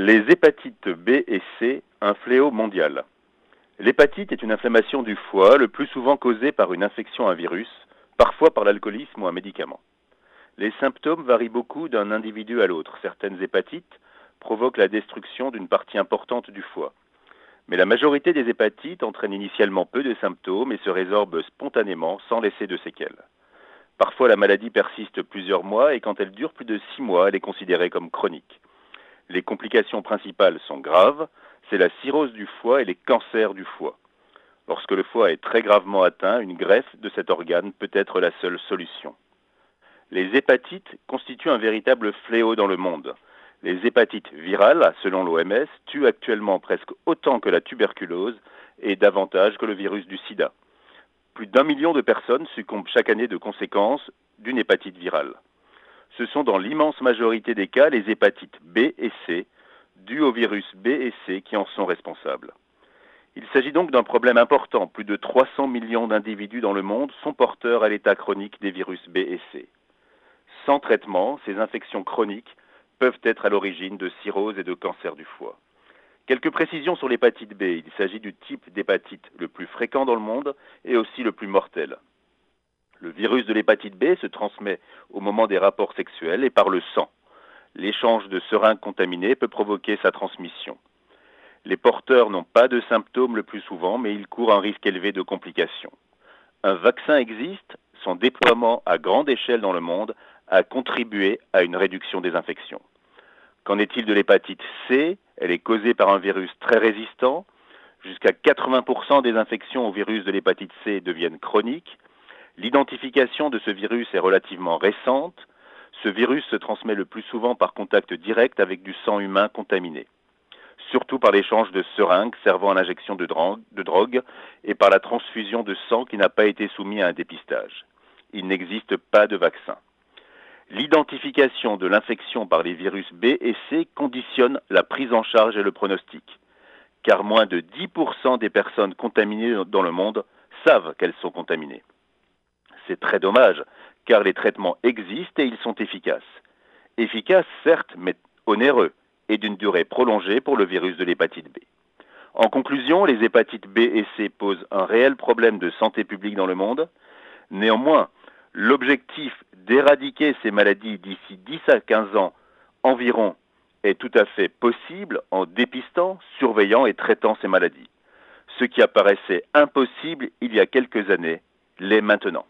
Les hépatites B et C, un fléau mondial. L'hépatite est une inflammation du foie, le plus souvent causée par une infection à un virus, parfois par l'alcoolisme ou un médicament. Les symptômes varient beaucoup d'un individu à l'autre. Certaines hépatites provoquent la destruction d'une partie importante du foie. Mais la majorité des hépatites entraînent initialement peu de symptômes et se résorbent spontanément sans laisser de séquelles. Parfois la maladie persiste plusieurs mois et quand elle dure plus de six mois, elle est considérée comme chronique. Les complications principales sont graves, c'est la cirrhose du foie et les cancers du foie. Lorsque le foie est très gravement atteint, une greffe de cet organe peut être la seule solution. Les hépatites constituent un véritable fléau dans le monde. Les hépatites virales, selon l'OMS, tuent actuellement presque autant que la tuberculose et davantage que le virus du sida. Plus d'un million de personnes succombent chaque année de conséquences d'une hépatite virale ce sont dans l'immense majorité des cas les hépatites B et C, dues au virus B et C, qui en sont responsables. Il s'agit donc d'un problème important. Plus de 300 millions d'individus dans le monde sont porteurs à l'état chronique des virus B et C. Sans traitement, ces infections chroniques peuvent être à l'origine de cirrhose et de cancer du foie. Quelques précisions sur l'hépatite B. Il s'agit du type d'hépatite le plus fréquent dans le monde et aussi le plus mortel. Le virus de l'hépatite B se transmet au moment des rapports sexuels et par le sang. L'échange de seringues contaminées peut provoquer sa transmission. Les porteurs n'ont pas de symptômes le plus souvent, mais ils courent un risque élevé de complications. Un vaccin existe, son déploiement à grande échelle dans le monde a contribué à une réduction des infections. Qu'en est-il de l'hépatite C? Elle est causée par un virus très résistant. Jusqu'à 80% des infections au virus de l'hépatite C deviennent chroniques. L'identification de ce virus est relativement récente. Ce virus se transmet le plus souvent par contact direct avec du sang humain contaminé, surtout par l'échange de seringues servant à l'injection de drogue, et par la transfusion de sang qui n'a pas été soumis à un dépistage. Il n'existe pas de vaccin. L'identification de l'infection par les virus B et C conditionne la prise en charge et le pronostic, car moins de 10% des personnes contaminées dans le monde savent qu'elles sont contaminées. C'est très dommage, car les traitements existent et ils sont efficaces. Efficaces, certes, mais onéreux et d'une durée prolongée pour le virus de l'hépatite B. En conclusion, les hépatites B et C posent un réel problème de santé publique dans le monde. Néanmoins, l'objectif d'éradiquer ces maladies d'ici 10 à 15 ans environ est tout à fait possible en dépistant, surveillant et traitant ces maladies. Ce qui apparaissait impossible il y a quelques années l'est maintenant.